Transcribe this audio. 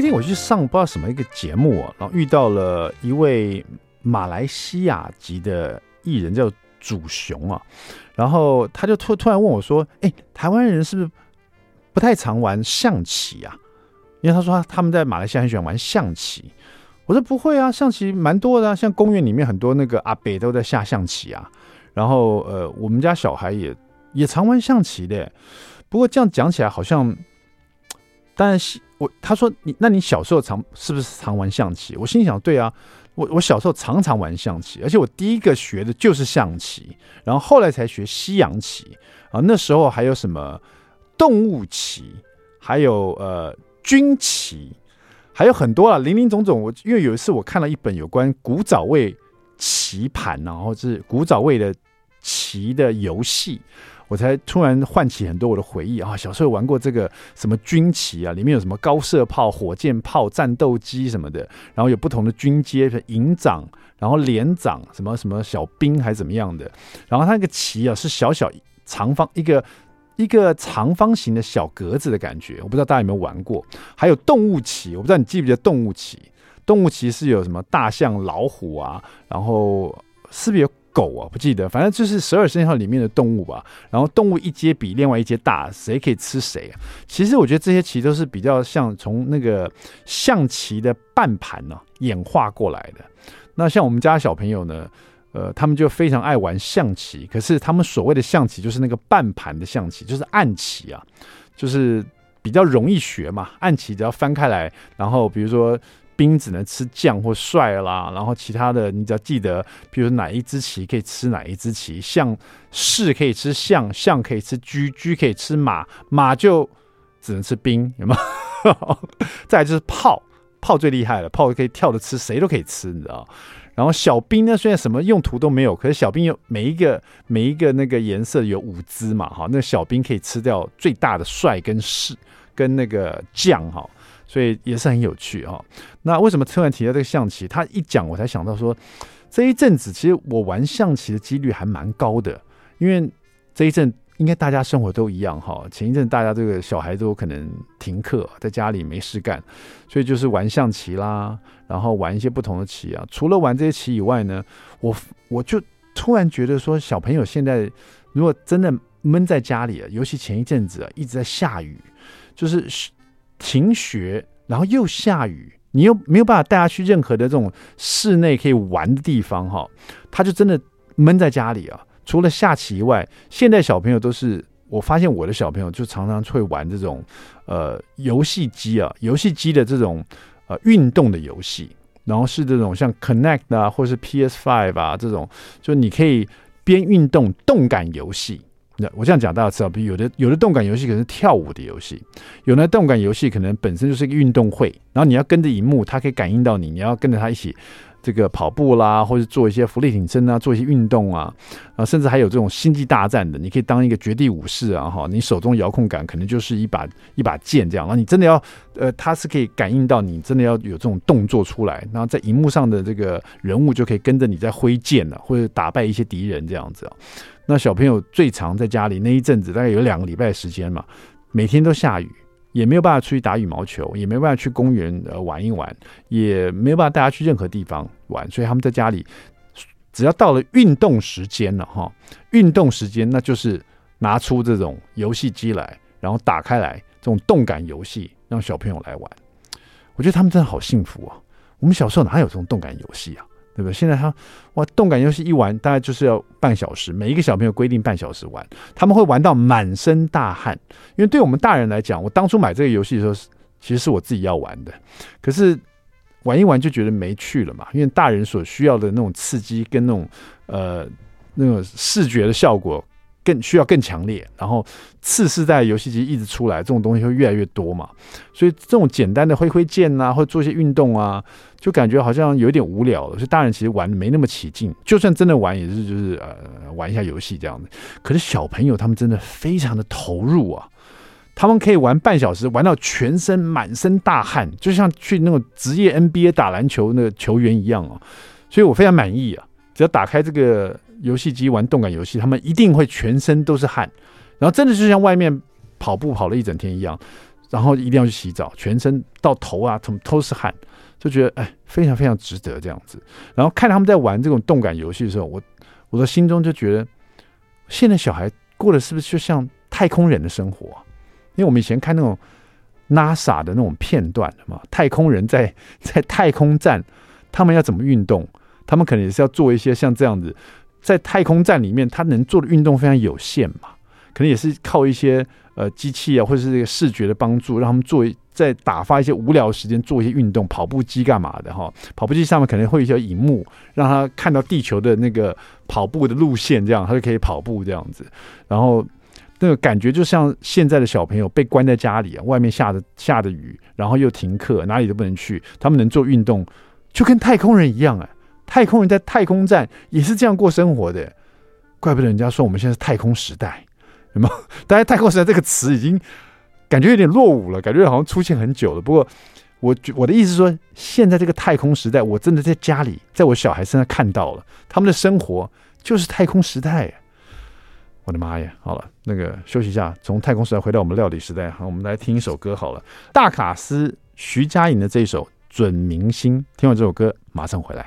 那天我去上不知道什么一个节目啊，然后遇到了一位马来西亚籍的艺人，叫祖雄啊，然后他就突突然问我说：“哎，台湾人是不是不太常玩象棋啊？”因为他说他们在马来西亚很喜欢玩象棋。我说不会啊，象棋蛮多的，像公园里面很多那个阿伯都在下象棋啊。然后呃，我们家小孩也也常玩象棋的。不过这样讲起来好像，但是。我他说你，那你小时候常是不是常玩象棋？我心想，对啊，我我小时候常常玩象棋，而且我第一个学的就是象棋，然后后来才学西洋棋啊。那时候还有什么动物棋，还有呃军棋，还有很多啊，林林总总。我因为有一次我看了一本有关古早味棋盘，然后是古早味的棋的游戏。我才突然唤起很多我的回忆啊！小时候玩过这个什么军棋啊，里面有什么高射炮、火箭炮、战斗机什么的，然后有不同的军阶，营长，然后连长，什么什么小兵还是怎么样的。然后它那个棋啊是小小长方一个一个长方形的小格子的感觉，我不知道大家有没有玩过。还有动物棋，我不知道你记不记得动物棋？动物棋是有什么大象、老虎啊，然后是不是有？狗啊，不记得，反正就是十二生肖里面的动物吧。然后动物一阶比另外一阶大，谁可以吃谁啊？其实我觉得这些棋都是比较像从那个象棋的半盘呢演化过来的。那像我们家小朋友呢，呃，他们就非常爱玩象棋。可是他们所谓的象棋就是那个半盘的象棋，就是暗棋啊，就是比较容易学嘛。暗棋只要翻开来，然后比如说。兵只能吃将或帅啦，然后其他的你只要记得，比如哪一支棋可以吃哪一支棋，像士可以吃象，象可以吃车，车可以吃马，马就只能吃兵，有没有？再来就是炮，炮最厉害了，炮可以跳着吃，谁都可以吃，你知道？然后小兵呢，虽然什么用途都没有，可是小兵有每一个每一个那个颜色有五只嘛，哈，那小兵可以吃掉最大的帅跟士跟那个将，哈。所以也是很有趣哈、那为什么突然提到这个象棋？他一讲，我才想到说，这一阵子其实我玩象棋的几率还蛮高的。因为这一阵应该大家生活都一样哈。前一阵大家这个小孩都可能停课，在家里没事干，所以就是玩象棋啦，然后玩一些不同的棋啊。除了玩这些棋以外呢，我我就突然觉得说，小朋友现在如果真的闷在家里啊，尤其前一阵子一直在下雨，就是。停学，然后又下雨，你又没有办法带他去任何的这种室内可以玩的地方哈，他就真的闷在家里啊。除了下棋以外，现在小朋友都是，我发现我的小朋友就常常会玩这种呃游戏机啊，游戏机的这种呃运动的游戏，然后是这种像 Connect 啊，或是 PS Five 啊这种，就你可以边运动动感游戏。我这样讲大家知道，比如有的有的动感游戏可能是跳舞的游戏，有的动感游戏可能本身就是一个运动会，然后你要跟着荧幕，它可以感应到你，你要跟着它一起这个跑步啦，或者做一些伏地挺身啊，做一些运动啊，啊，甚至还有这种星际大战的，你可以当一个绝地武士啊，哈，你手中遥控杆可能就是一把一把剑这样，然后你真的要，呃，它是可以感应到你真的要有这种动作出来，然后在荧幕上的这个人物就可以跟着你在挥剑了，或者打败一些敌人这样子啊。那小朋友最常在家里那一阵子，大概有两个礼拜时间嘛，每天都下雨，也没有办法出去打羽毛球，也没办法去公园呃玩一玩，也没有办法带他去任何地方玩，所以他们在家里，只要到了运动时间了哈，运动时间那就是拿出这种游戏机来，然后打开来这种动感游戏，让小朋友来玩。我觉得他们真的好幸福啊！我们小时候哪有这种动感游戏啊？对不对？现在他哇，动感游戏一玩大概就是要半小时，每一个小朋友规定半小时玩，他们会玩到满身大汗。因为对我们大人来讲，我当初买这个游戏的时候，其实是我自己要玩的，可是玩一玩就觉得没趣了嘛。因为大人所需要的那种刺激跟那种呃那种视觉的效果，更需要更强烈，然后次世代游戏机一直出来，这种东西会越来越多嘛，所以这种简单的挥挥剑啊，或做一些运动啊，就感觉好像有点无聊了。所以大人其实玩没那么起劲，就算真的玩，也是就是呃玩一下游戏这样的。可是小朋友他们真的非常的投入啊，他们可以玩半小时，玩到全身满身大汗，就像去那种职业 NBA 打篮球那个球员一样啊。所以我非常满意啊，只要打开这个。游戏机玩动感游戏，他们一定会全身都是汗，然后真的就像外面跑步跑了一整天一样，然后一定要去洗澡，全身到头啊，怎么都是汗，就觉得哎，非常非常值得这样子。然后看他们在玩这种动感游戏的时候，我我的心中就觉得，现在小孩过的是不是就像太空人的生活？因为我们以前看那种 NASA 的那种片段嘛，太空人在在太空站，他们要怎么运动？他们可能也是要做一些像这样子。在太空站里面，他能做的运动非常有限嘛，可能也是靠一些呃机器啊，或者是这个视觉的帮助，让他们做在打发一些无聊时间，做一些运动，跑步机干嘛的哈？跑步机上面可能会有一些荧幕，让他看到地球的那个跑步的路线，这样他就可以跑步这样子。然后那个感觉就像现在的小朋友被关在家里啊，外面下着下着雨，然后又停课，哪里都不能去，他们能做运动，就跟太空人一样哎。太空人在太空站也是这样过生活的，怪不得人家说我们现在是太空时代，有没有？当然，太空时代这个词已经感觉有点落伍了，感觉好像出现很久了。不过，我我的意思是说，现在这个太空时代，我真的在家里，在我小孩身上看到了他们的生活就是太空时代。我的妈呀！好了，那个休息一下，从太空时代回到我们料理时代。好，我们来听一首歌好了，大卡司徐佳莹的这一首《准明星》。听完这首歌，马上回来。